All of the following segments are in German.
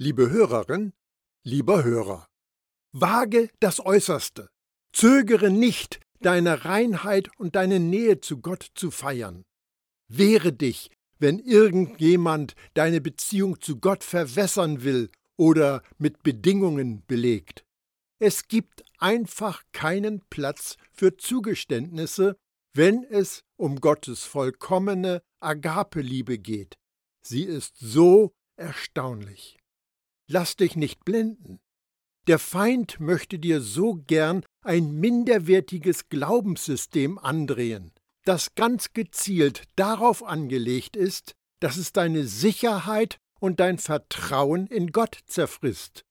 Liebe Hörerin, lieber Hörer, wage das Äußerste, zögere nicht, deine Reinheit und deine Nähe zu Gott zu feiern. Wehre dich, wenn irgendjemand deine Beziehung zu Gott verwässern will oder mit Bedingungen belegt. Es gibt einfach keinen Platz für Zugeständnisse, wenn es um Gottes vollkommene Agapeliebe geht. Sie ist so erstaunlich. Lass dich nicht blenden. Der Feind möchte dir so gern ein minderwertiges Glaubenssystem andrehen, das ganz gezielt darauf angelegt ist, dass es deine Sicherheit und dein Vertrauen in Gott zerfrisst.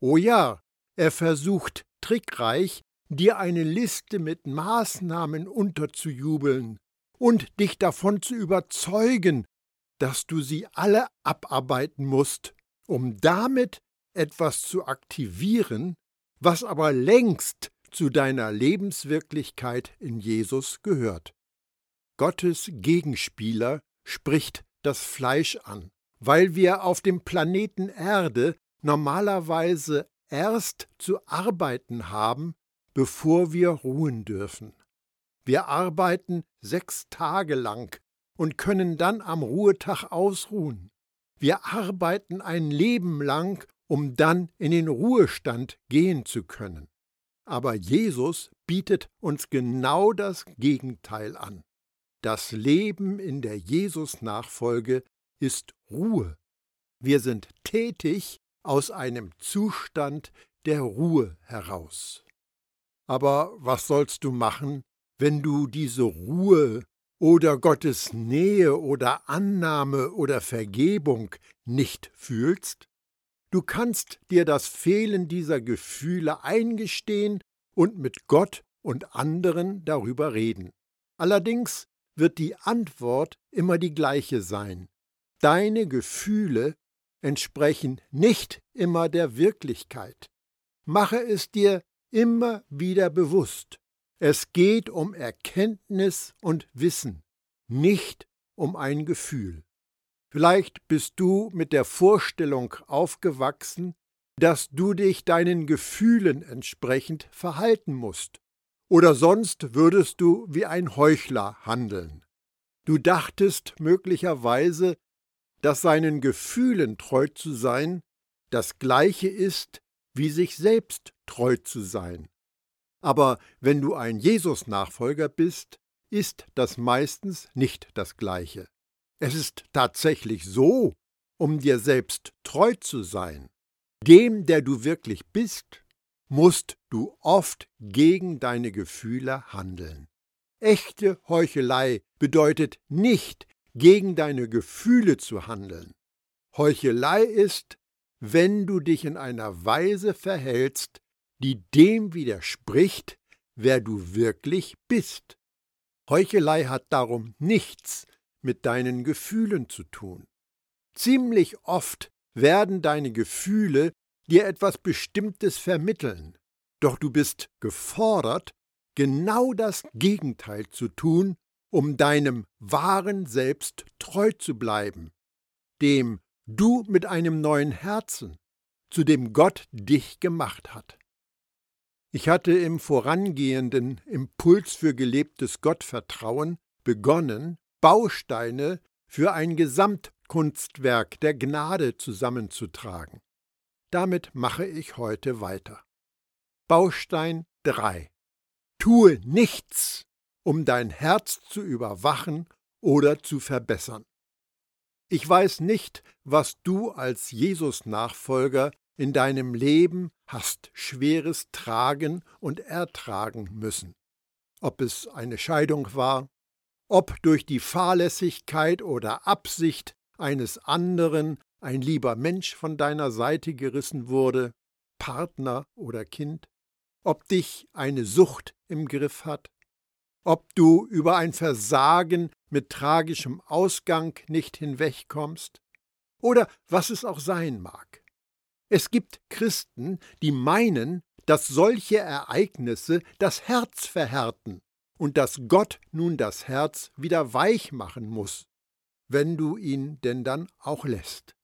Oh ja, er versucht trickreich, dir eine Liste mit Maßnahmen unterzujubeln und dich davon zu überzeugen, dass du sie alle abarbeiten musst, um damit etwas zu aktivieren, was aber längst zu deiner Lebenswirklichkeit in Jesus gehört. Gottes Gegenspieler spricht das Fleisch an, weil wir auf dem Planeten Erde normalerweise erst zu arbeiten haben, bevor wir ruhen dürfen. Wir arbeiten sechs Tage lang und können dann am Ruhetag ausruhen. Wir arbeiten ein Leben lang, um dann in den Ruhestand gehen zu können. Aber Jesus bietet uns genau das Gegenteil an. Das Leben in der Jesus-Nachfolge ist Ruhe. Wir sind tätig aus einem Zustand der Ruhe heraus. Aber was sollst du machen, wenn du diese Ruhe oder Gottes Nähe oder Annahme oder Vergebung nicht fühlst? Du kannst dir das Fehlen dieser Gefühle eingestehen und mit Gott und anderen darüber reden. Allerdings wird die Antwort immer die gleiche sein. Deine Gefühle entsprechen nicht immer der Wirklichkeit. Mache es dir immer wieder bewusst. Es geht um Erkenntnis und Wissen, nicht um ein Gefühl. Vielleicht bist du mit der Vorstellung aufgewachsen, dass du dich deinen Gefühlen entsprechend verhalten musst, oder sonst würdest du wie ein Heuchler handeln. Du dachtest möglicherweise, dass seinen Gefühlen treu zu sein das gleiche ist, wie sich selbst treu zu sein. Aber wenn du ein Jesus-Nachfolger bist, ist das meistens nicht das Gleiche. Es ist tatsächlich so, um dir selbst treu zu sein, dem, der du wirklich bist, musst du oft gegen deine Gefühle handeln. Echte Heuchelei bedeutet nicht, gegen deine Gefühle zu handeln. Heuchelei ist, wenn du dich in einer Weise verhältst, die dem widerspricht, wer du wirklich bist. Heuchelei hat darum nichts mit deinen Gefühlen zu tun. Ziemlich oft werden deine Gefühle dir etwas Bestimmtes vermitteln, doch du bist gefordert, genau das Gegenteil zu tun, um deinem wahren Selbst treu zu bleiben, dem du mit einem neuen Herzen, zu dem Gott dich gemacht hat. Ich hatte im vorangehenden Impuls für gelebtes Gottvertrauen begonnen, Bausteine für ein Gesamtkunstwerk der Gnade zusammenzutragen. Damit mache ich heute weiter. Baustein 3. Tue nichts, um dein Herz zu überwachen oder zu verbessern. Ich weiß nicht, was du als Jesus-Nachfolger in deinem Leben hast Schweres tragen und ertragen müssen. Ob es eine Scheidung war, ob durch die Fahrlässigkeit oder Absicht eines anderen ein lieber Mensch von deiner Seite gerissen wurde, Partner oder Kind, ob dich eine Sucht im Griff hat, ob du über ein Versagen mit tragischem Ausgang nicht hinwegkommst, oder was es auch sein mag. Es gibt Christen, die meinen, dass solche Ereignisse das Herz verhärten und dass Gott nun das Herz wieder weich machen muss, wenn du ihn denn dann auch lässt.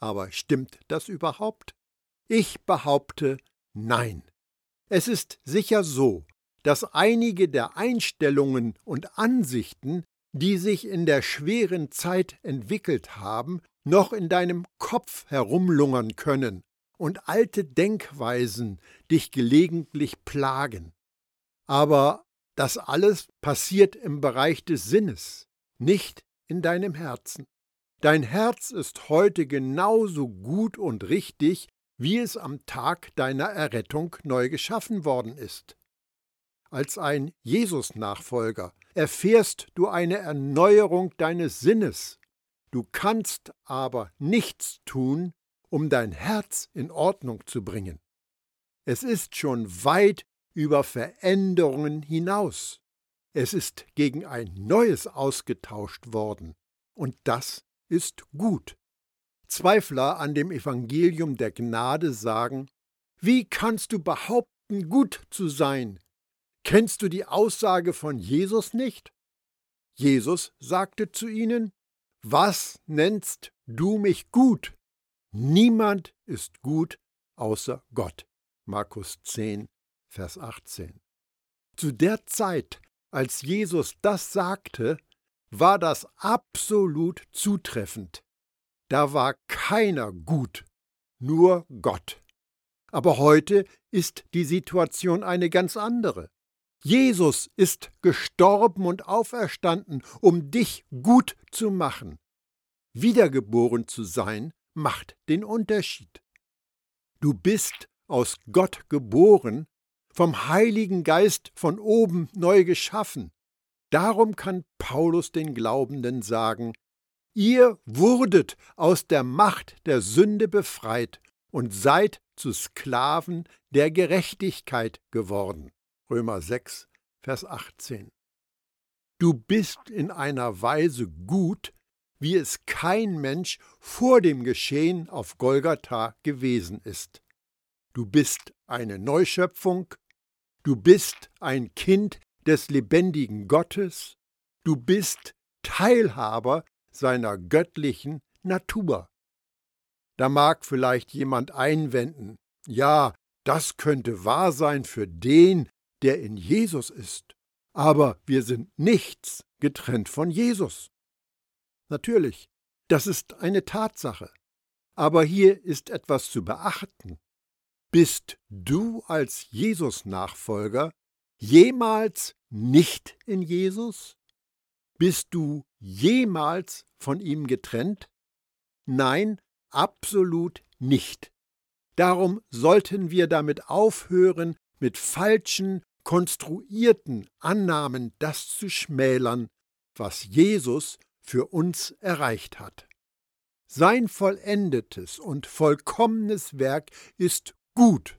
Aber stimmt das überhaupt? Ich behaupte nein. Es ist sicher so, dass einige der Einstellungen und Ansichten, die sich in der schweren Zeit entwickelt haben, noch in deinem Kopf herumlungern können und alte Denkweisen dich gelegentlich plagen. Aber das alles passiert im Bereich des Sinnes, nicht in deinem Herzen. Dein Herz ist heute genauso gut und richtig, wie es am Tag deiner Errettung neu geschaffen worden ist. Als ein Jesus-Nachfolger erfährst du eine Erneuerung deines Sinnes. Du kannst aber nichts tun, um dein Herz in Ordnung zu bringen. Es ist schon weit über Veränderungen hinaus. Es ist gegen ein neues ausgetauscht worden, und das ist gut. Zweifler an dem Evangelium der Gnade sagen, wie kannst du behaupten, gut zu sein? Kennst du die Aussage von Jesus nicht? Jesus sagte zu ihnen, Was nennst du mich gut? Niemand ist gut außer Gott. Markus 10, Vers 18. Zu der Zeit, als Jesus das sagte, war das absolut zutreffend. Da war keiner gut, nur Gott. Aber heute ist die Situation eine ganz andere. Jesus ist gestorben und auferstanden, um dich gut zu machen. Wiedergeboren zu sein macht den Unterschied. Du bist aus Gott geboren, vom Heiligen Geist von oben neu geschaffen. Darum kann Paulus den Glaubenden sagen, ihr wurdet aus der Macht der Sünde befreit und seid zu Sklaven der Gerechtigkeit geworden. Römer 6, Vers 18. Du bist in einer Weise gut, wie es kein Mensch vor dem Geschehen auf Golgatha gewesen ist. Du bist eine Neuschöpfung, du bist ein Kind des lebendigen Gottes, du bist Teilhaber seiner göttlichen Natur. Da mag vielleicht jemand einwenden, ja, das könnte wahr sein für den, der in Jesus ist, aber wir sind nichts getrennt von Jesus. Natürlich, das ist eine Tatsache. Aber hier ist etwas zu beachten. Bist du als Jesus-Nachfolger jemals nicht in Jesus? Bist du jemals von ihm getrennt? Nein, absolut nicht. Darum sollten wir damit aufhören, mit falschen, konstruierten Annahmen das zu schmälern, was Jesus für uns erreicht hat. Sein vollendetes und vollkommenes Werk ist gut,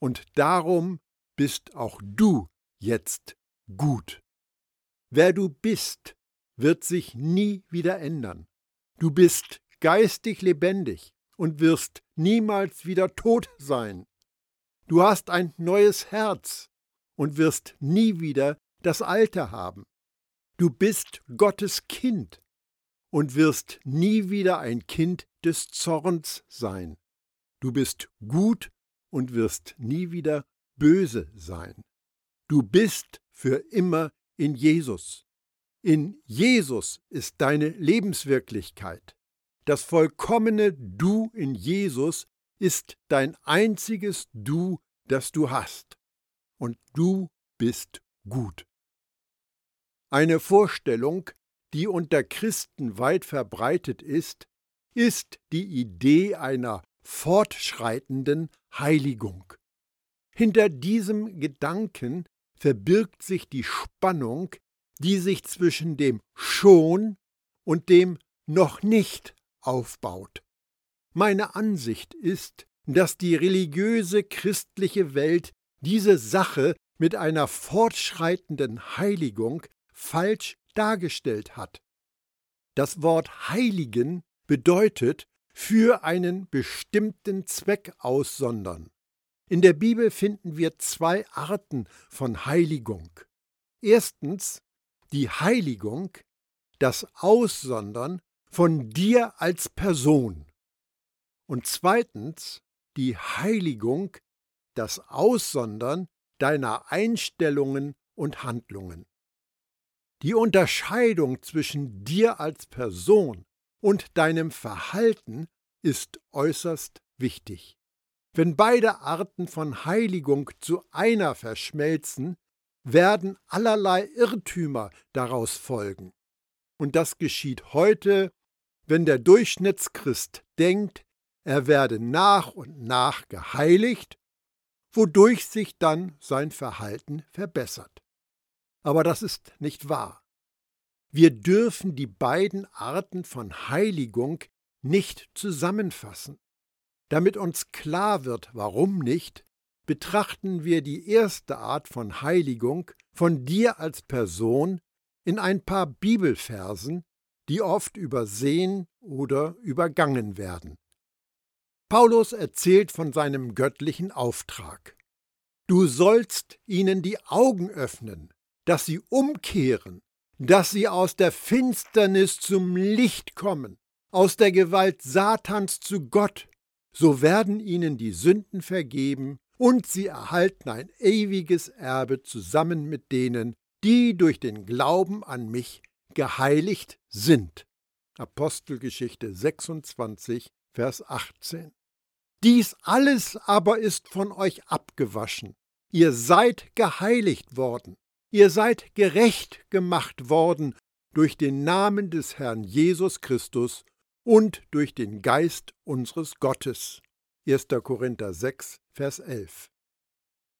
und darum bist auch du jetzt gut. Wer du bist, wird sich nie wieder ändern. Du bist geistig lebendig und wirst niemals wieder tot sein. Du hast ein neues Herz und wirst nie wieder das alte haben. Du bist Gottes Kind und wirst nie wieder ein Kind des Zorns sein. Du bist gut und wirst nie wieder böse sein. Du bist für immer in Jesus. In Jesus ist deine Lebenswirklichkeit. Das vollkommene Du in Jesus ist dein einziges Du, das du hast. Und du bist gut. Eine Vorstellung, die unter Christen weit verbreitet ist, ist die Idee einer fortschreitenden Heiligung. Hinter diesem Gedanken verbirgt sich die Spannung, die sich zwischen dem schon und dem noch nicht aufbaut. Meine Ansicht ist, dass die religiöse christliche Welt diese Sache mit einer fortschreitenden Heiligung falsch dargestellt hat. Das Wort heiligen bedeutet für einen bestimmten Zweck aussondern. In der Bibel finden wir zwei Arten von Heiligung. Erstens die Heiligung, das Aussondern von dir als Person. Und zweitens die Heiligung, das Aussondern deiner Einstellungen und Handlungen. Die Unterscheidung zwischen dir als Person und deinem Verhalten ist äußerst wichtig. Wenn beide Arten von Heiligung zu einer verschmelzen, werden allerlei Irrtümer daraus folgen. Und das geschieht heute, wenn der Durchschnittschrist denkt, er werde nach und nach geheiligt, wodurch sich dann sein Verhalten verbessert. Aber das ist nicht wahr. Wir dürfen die beiden Arten von Heiligung nicht zusammenfassen. Damit uns klar wird, warum nicht, betrachten wir die erste Art von Heiligung von dir als Person in ein paar Bibelversen, die oft übersehen oder übergangen werden. Paulus erzählt von seinem göttlichen Auftrag. Du sollst ihnen die Augen öffnen, dass sie umkehren, dass sie aus der Finsternis zum Licht kommen, aus der Gewalt Satans zu Gott, so werden ihnen die Sünden vergeben und sie erhalten ein ewiges Erbe zusammen mit denen, die durch den Glauben an mich geheiligt sind. Apostelgeschichte 26, Vers 18. Dies alles aber ist von euch abgewaschen. Ihr seid geheiligt worden. Ihr seid gerecht gemacht worden durch den Namen des Herrn Jesus Christus und durch den Geist unseres Gottes. 1. Korinther 6, Vers 11.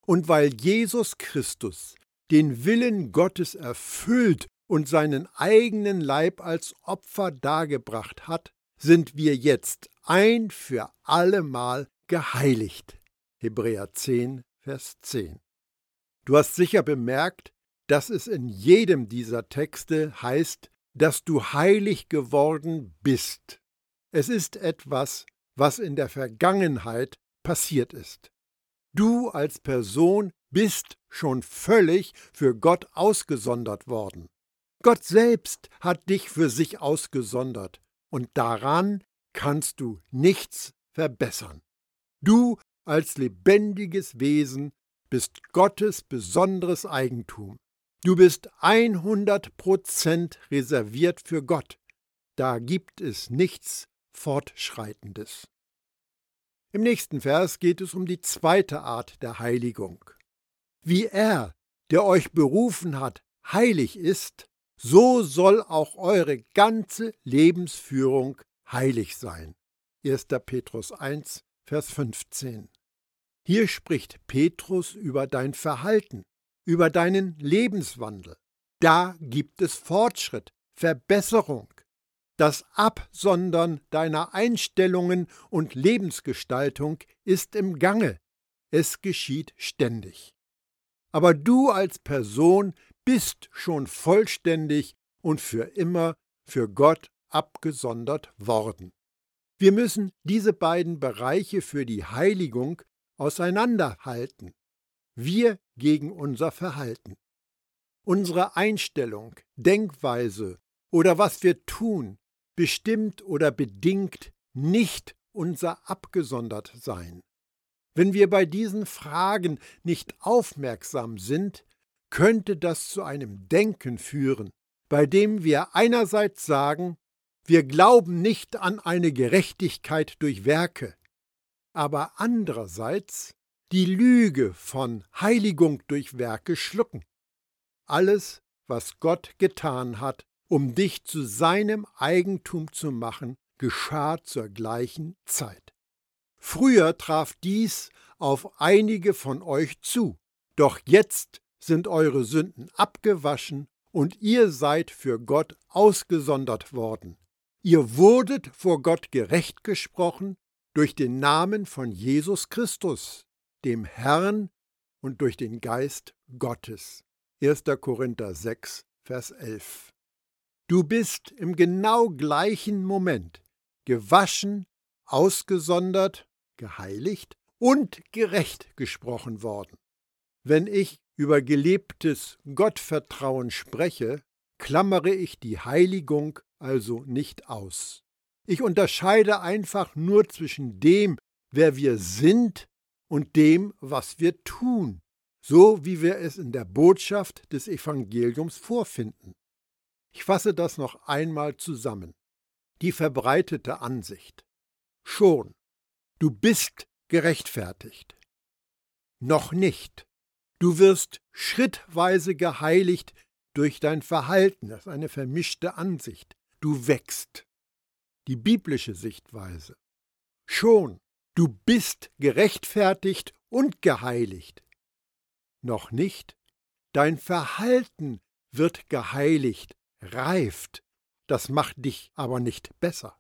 Und weil Jesus Christus den Willen Gottes erfüllt und seinen eigenen Leib als Opfer dargebracht hat, sind wir jetzt ein für allemal geheiligt. Hebräer 10, Vers 10. Du hast sicher bemerkt, dass es in jedem dieser Texte heißt, dass du heilig geworden bist. Es ist etwas, was in der Vergangenheit passiert ist. Du als Person bist schon völlig für Gott ausgesondert worden. Gott selbst hat dich für sich ausgesondert und daran kannst du nichts verbessern. Du als lebendiges Wesen bist Gottes besonderes Eigentum. Du bist 100 Prozent reserviert für Gott. Da gibt es nichts Fortschreitendes. Im nächsten Vers geht es um die zweite Art der Heiligung. Wie er, der euch berufen hat, heilig ist, so soll auch eure ganze Lebensführung heilig sein. 1. Petrus 1, Vers 15. Hier spricht Petrus über dein Verhalten, über deinen Lebenswandel. Da gibt es Fortschritt, Verbesserung. Das Absondern deiner Einstellungen und Lebensgestaltung ist im Gange. Es geschieht ständig. Aber du als Person bist schon vollständig und für immer für Gott abgesondert worden. Wir müssen diese beiden Bereiche für die Heiligung auseinanderhalten. Wir gegen unser Verhalten. Unsere Einstellung, Denkweise oder was wir tun, bestimmt oder bedingt nicht unser Abgesondertsein. Wenn wir bei diesen Fragen nicht aufmerksam sind, könnte das zu einem Denken führen, bei dem wir einerseits sagen, wir glauben nicht an eine Gerechtigkeit durch Werke, aber andererseits die Lüge von Heiligung durch Werke schlucken. Alles, was Gott getan hat, um dich zu seinem Eigentum zu machen, geschah zur gleichen Zeit. Früher traf dies auf einige von euch zu, doch jetzt sind eure Sünden abgewaschen und ihr seid für Gott ausgesondert worden. Ihr wurdet vor Gott gerecht gesprochen durch den Namen von Jesus Christus, dem Herrn und durch den Geist Gottes. 1. Korinther 6, Vers 11. Du bist im genau gleichen Moment gewaschen, ausgesondert, geheiligt und gerecht gesprochen worden. Wenn ich über gelebtes Gottvertrauen spreche, klammere ich die Heiligung also nicht aus. Ich unterscheide einfach nur zwischen dem, wer wir sind und dem, was wir tun, so wie wir es in der Botschaft des Evangeliums vorfinden. Ich fasse das noch einmal zusammen. Die verbreitete Ansicht. Schon. Du bist gerechtfertigt. Noch nicht. Du wirst schrittweise geheiligt durch dein Verhalten. Das ist eine vermischte Ansicht. Du wächst. Die biblische Sichtweise. Schon. Du bist gerechtfertigt und geheiligt. Noch nicht. Dein Verhalten wird geheiligt, reift. Das macht dich aber nicht besser.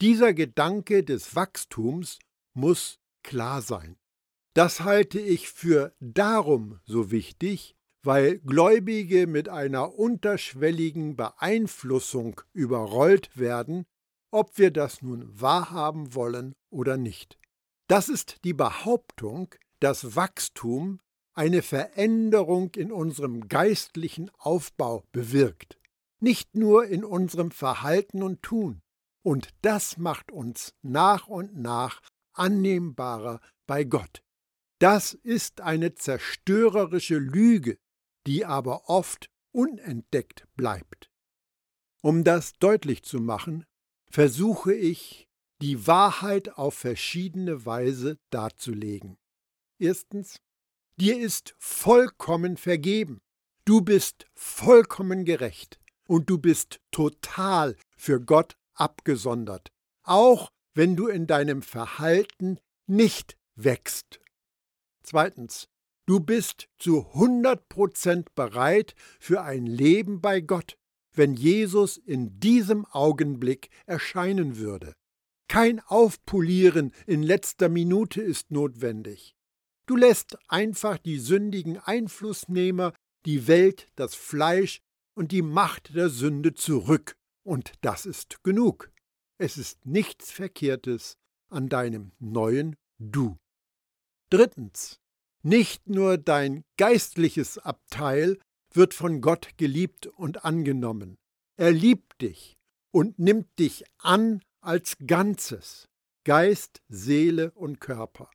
Dieser Gedanke des Wachstums muss klar sein. Das halte ich für darum so wichtig, weil Gläubige mit einer unterschwelligen Beeinflussung überrollt werden, ob wir das nun wahrhaben wollen oder nicht. Das ist die Behauptung, dass Wachstum eine Veränderung in unserem geistlichen Aufbau bewirkt, nicht nur in unserem Verhalten und Tun. Und das macht uns nach und nach annehmbarer bei Gott. Das ist eine zerstörerische Lüge, die aber oft unentdeckt bleibt. Um das deutlich zu machen, versuche ich, die Wahrheit auf verschiedene Weise darzulegen. Erstens, dir ist vollkommen vergeben, du bist vollkommen gerecht und du bist total für Gott abgesondert, auch wenn du in deinem Verhalten nicht wächst. Zweitens, du bist zu 100% bereit für ein Leben bei Gott, wenn Jesus in diesem Augenblick erscheinen würde. Kein Aufpolieren in letzter Minute ist notwendig. Du lässt einfach die sündigen Einflussnehmer, die Welt, das Fleisch und die Macht der Sünde zurück, und das ist genug. Es ist nichts Verkehrtes an deinem neuen Du. Drittens. Nicht nur dein geistliches Abteil wird von Gott geliebt und angenommen. Er liebt dich und nimmt dich an als Ganzes, Geist, Seele und Körper.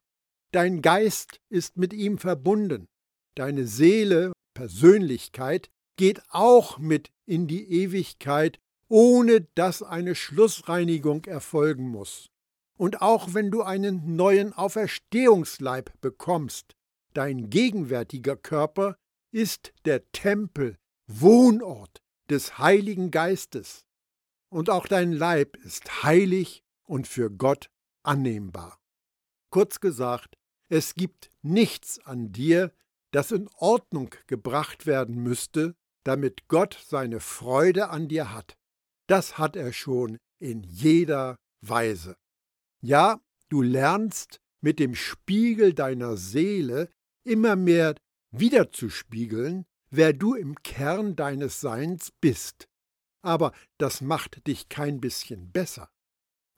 Dein Geist ist mit ihm verbunden. Deine Seele, Persönlichkeit, geht auch mit in die Ewigkeit, ohne dass eine Schlussreinigung erfolgen muss. Und auch wenn du einen neuen Auferstehungsleib bekommst, dein gegenwärtiger Körper ist der Tempel, Wohnort des Heiligen Geistes. Und auch dein Leib ist heilig und für Gott annehmbar. Kurz gesagt, es gibt nichts an dir, das in Ordnung gebracht werden müsste, damit Gott seine Freude an dir hat. Das hat er schon in jeder Weise. Ja, du lernst mit dem Spiegel deiner Seele immer mehr wiederzuspiegeln, wer du im Kern deines Seins bist. Aber das macht dich kein bisschen besser.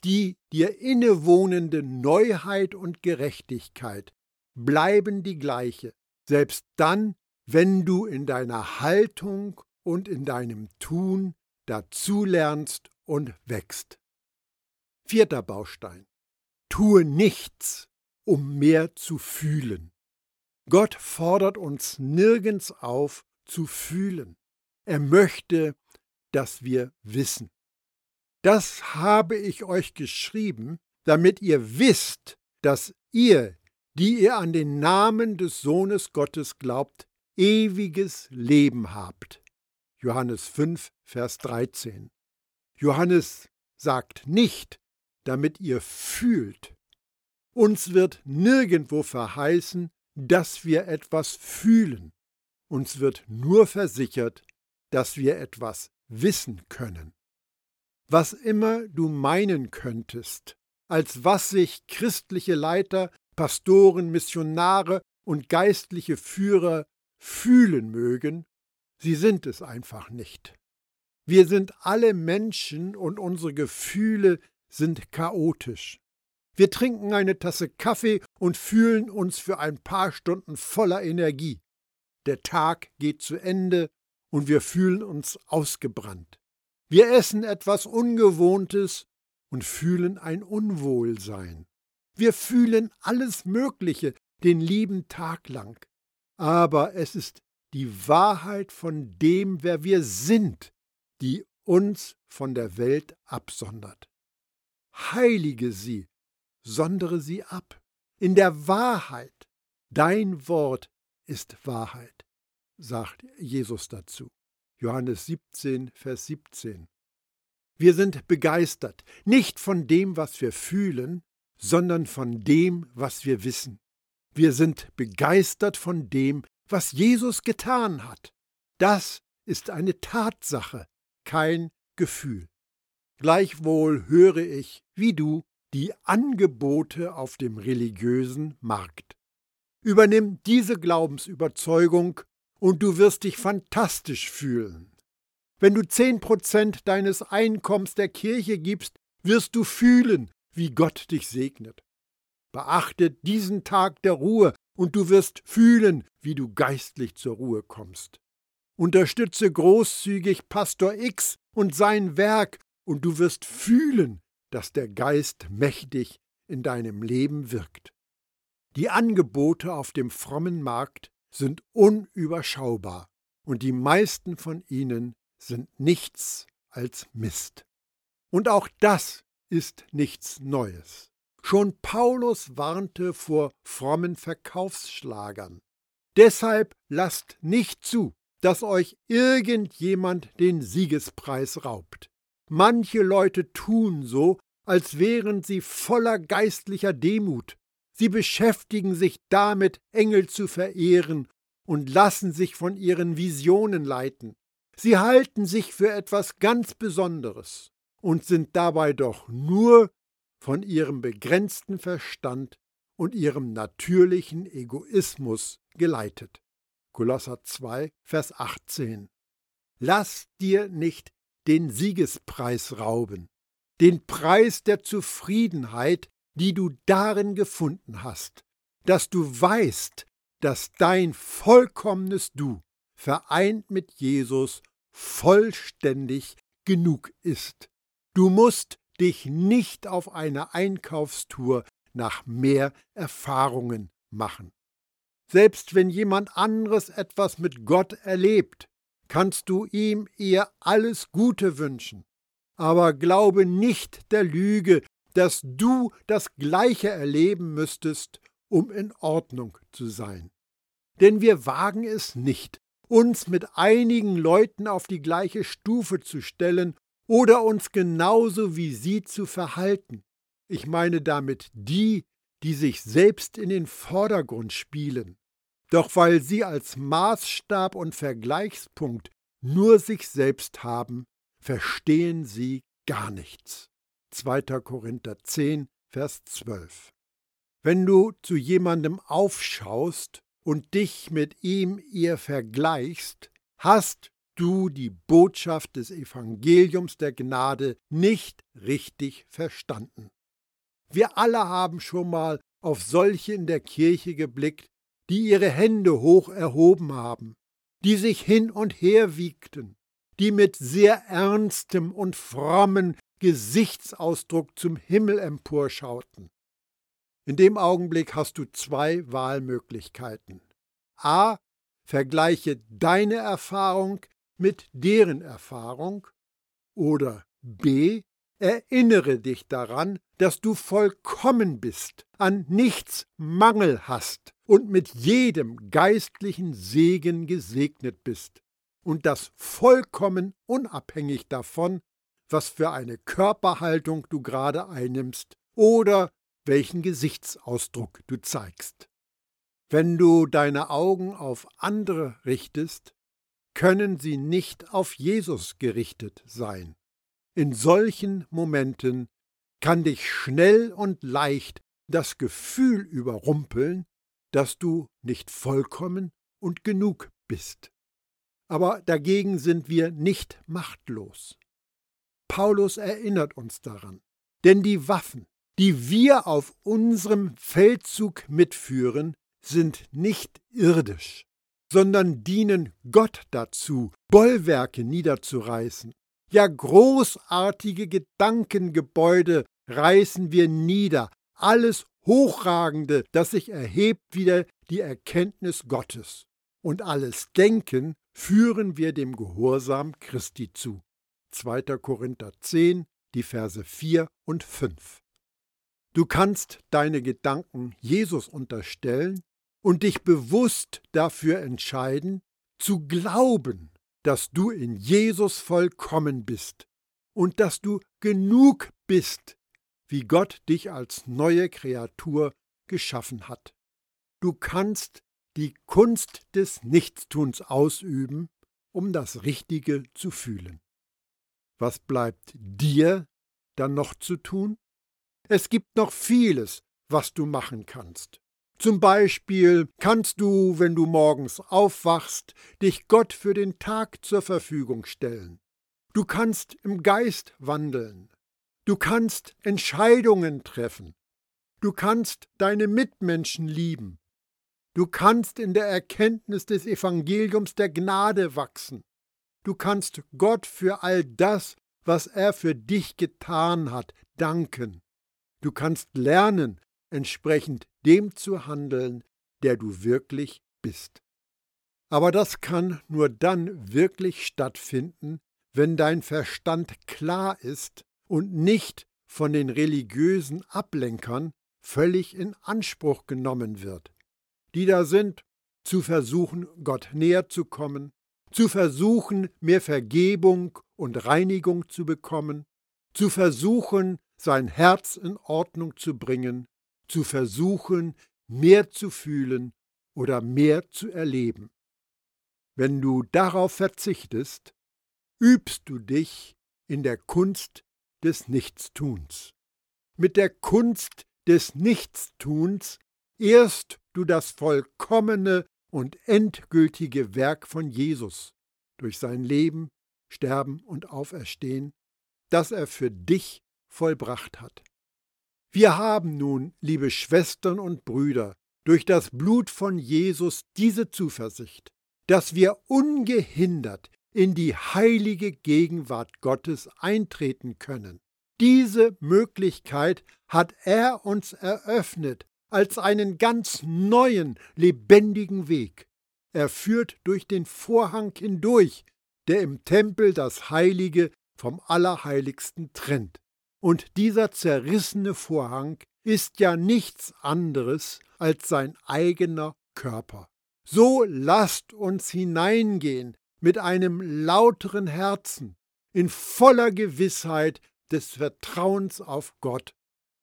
Die dir innewohnende Neuheit und Gerechtigkeit bleiben die gleiche, selbst dann, wenn du in deiner Haltung und in deinem Tun dazulernst und wächst. Vierter Baustein. Tue nichts, um mehr zu fühlen. Gott fordert uns nirgends auf zu fühlen. Er möchte, dass wir wissen. Das habe ich euch geschrieben, damit ihr wisst, dass ihr, die ihr an den Namen des Sohnes Gottes glaubt, ewiges Leben habt. Johannes 5, Vers 13. Johannes sagt nicht, damit ihr fühlt. Uns wird nirgendwo verheißen, dass wir etwas fühlen. Uns wird nur versichert, dass wir etwas wissen können. Was immer du meinen könntest, als was sich christliche Leiter, Pastoren, Missionare und geistliche Führer fühlen mögen, sie sind es einfach nicht. Wir sind alle Menschen und unsere Gefühle sind chaotisch. Wir trinken eine Tasse Kaffee und fühlen uns für ein paar Stunden voller Energie. Der Tag geht zu Ende und wir fühlen uns ausgebrannt. Wir essen etwas Ungewohntes und fühlen ein Unwohlsein. Wir fühlen alles Mögliche den lieben Tag lang. Aber es ist die Wahrheit von dem, wer wir sind, die uns von der Welt absondert. Heilige sie, sondere sie ab, in der Wahrheit. Dein Wort ist Wahrheit, sagt Jesus dazu. Johannes 17, Vers 17. Wir sind begeistert, nicht von dem, was wir fühlen, sondern von dem, was wir wissen. Wir sind begeistert von dem, was Jesus getan hat. Das ist eine Tatsache, kein Gefühl. Gleichwohl höre ich, wie du, die Angebote auf dem religiösen Markt. Übernimm diese Glaubensüberzeugung und du wirst dich fantastisch fühlen. Wenn du zehn Prozent deines Einkommens der Kirche gibst, wirst du fühlen, wie Gott dich segnet. Beachte diesen Tag der Ruhe und du wirst fühlen, wie du geistlich zur Ruhe kommst. Unterstütze großzügig Pastor X und sein Werk und du wirst fühlen, dass der Geist mächtig in deinem Leben wirkt. Die Angebote auf dem frommen Markt sind unüberschaubar und die meisten von ihnen sind nichts als Mist. Und auch das ist nichts Neues. Schon Paulus warnte vor frommen Verkaufsschlagern. Deshalb lasst nicht zu, dass euch irgendjemand den Siegespreis raubt. Manche Leute tun so, als wären sie voller geistlicher Demut. Sie beschäftigen sich damit, Engel zu verehren und lassen sich von ihren Visionen leiten. Sie halten sich für etwas ganz Besonderes und sind dabei doch nur von ihrem begrenzten Verstand und ihrem natürlichen Egoismus geleitet. Kolosser 2, Vers 18. Lass dir nicht den Siegespreis rauben, den Preis der Zufriedenheit, die du darin gefunden hast, dass du weißt, dass dein vollkommenes Du, vereint mit Jesus, vollständig genug ist. Du musst dich nicht auf eine Einkaufstour nach mehr Erfahrungen machen. Selbst wenn jemand anderes etwas mit Gott erlebt, kannst du ihm eher alles Gute wünschen. Aber glaube nicht der Lüge, dass du das Gleiche erleben müsstest, um in Ordnung zu sein. Denn wir wagen es nicht, uns mit einigen Leuten auf die gleiche Stufe zu stellen oder uns genauso wie sie zu verhalten. Ich meine damit die, die sich selbst in den Vordergrund spielen. Doch weil sie als Maßstab und Vergleichspunkt nur sich selbst haben, verstehen sie gar nichts. 2. Korinther 10, Vers 12. Wenn du zu jemandem aufschaust und dich mit ihm ihr vergleichst, hast du die Botschaft des Evangeliums der Gnade nicht richtig verstanden. Wir alle haben schon mal auf solche in der Kirche geblickt, die ihre Hände hoch erhoben haben, die sich hin und her wiegten, die mit sehr ernstem und frommen Gesichtsausdruck zum Himmel emporschauten. In dem Augenblick hast du zwei Wahlmöglichkeiten. A. Vergleiche deine Erfahrung mit deren Erfahrung oder B. Erinnere dich daran, dass du vollkommen bist, an nichts Mangel hast und mit jedem geistlichen Segen gesegnet bist und das vollkommen unabhängig davon, was für eine Körperhaltung du gerade einnimmst oder welchen Gesichtsausdruck du zeigst. Wenn du deine Augen auf andere richtest, können sie nicht auf Jesus gerichtet sein. In solchen Momenten kann dich schnell und leicht das Gefühl überrumpeln, dass du nicht vollkommen und genug bist. Aber dagegen sind wir nicht machtlos. Paulus erinnert uns daran, denn die Waffen, die wir auf unserem Feldzug mitführen, sind nicht irdisch sondern dienen Gott dazu, Bollwerke niederzureißen. Ja großartige Gedankengebäude reißen wir nieder, alles Hochragende, das sich erhebt wieder die Erkenntnis Gottes. Und alles Denken führen wir dem Gehorsam Christi zu. 2. Korinther 10, die Verse 4 und 5. Du kannst deine Gedanken Jesus unterstellen und dich bewusst dafür entscheiden, zu glauben, dass du in Jesus vollkommen bist und dass du genug bist, wie Gott dich als neue Kreatur geschaffen hat. Du kannst die Kunst des Nichtstuns ausüben, um das Richtige zu fühlen. Was bleibt dir dann noch zu tun? Es gibt noch vieles, was du machen kannst. Zum Beispiel kannst du, wenn du morgens aufwachst, dich Gott für den Tag zur Verfügung stellen. Du kannst im Geist wandeln. Du kannst Entscheidungen treffen. Du kannst deine Mitmenschen lieben. Du kannst in der Erkenntnis des Evangeliums der Gnade wachsen. Du kannst Gott für all das, was er für dich getan hat, danken. Du kannst lernen, entsprechend dem zu handeln, der du wirklich bist. Aber das kann nur dann wirklich stattfinden, wenn dein Verstand klar ist und nicht von den religiösen Ablenkern völlig in Anspruch genommen wird die da sind, zu versuchen, Gott näher zu kommen, zu versuchen, mehr Vergebung und Reinigung zu bekommen, zu versuchen, sein Herz in Ordnung zu bringen, zu versuchen, mehr zu fühlen oder mehr zu erleben. Wenn du darauf verzichtest, übst du dich in der Kunst des Nichtstuns. Mit der Kunst des Nichtstuns ehrst du das vollkommene und endgültige Werk von Jesus durch sein Leben, Sterben und Auferstehen, das er für dich vollbracht hat. Wir haben nun, liebe Schwestern und Brüder, durch das Blut von Jesus diese Zuversicht, dass wir ungehindert in die heilige Gegenwart Gottes eintreten können. Diese Möglichkeit hat er uns eröffnet als einen ganz neuen, lebendigen Weg. Er führt durch den Vorhang hindurch, der im Tempel das Heilige vom Allerheiligsten trennt. Und dieser zerrissene Vorhang ist ja nichts anderes als sein eigener Körper. So lasst uns hineingehen mit einem lauteren Herzen, in voller Gewissheit des Vertrauens auf Gott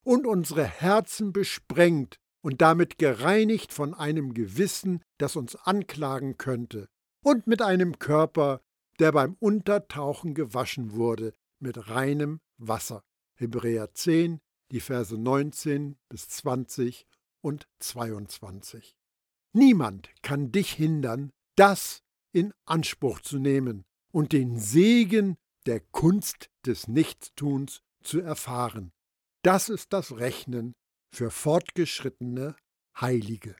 und unsere Herzen besprengt und damit gereinigt von einem Gewissen, das uns anklagen könnte, und mit einem Körper, der beim Untertauchen gewaschen wurde mit reinem Wasser. Hebräer 10, die Verse 19 bis 20 und 22. Niemand kann dich hindern, das in Anspruch zu nehmen und den Segen der Kunst des Nichtstuns zu erfahren. Das ist das Rechnen für fortgeschrittene Heilige.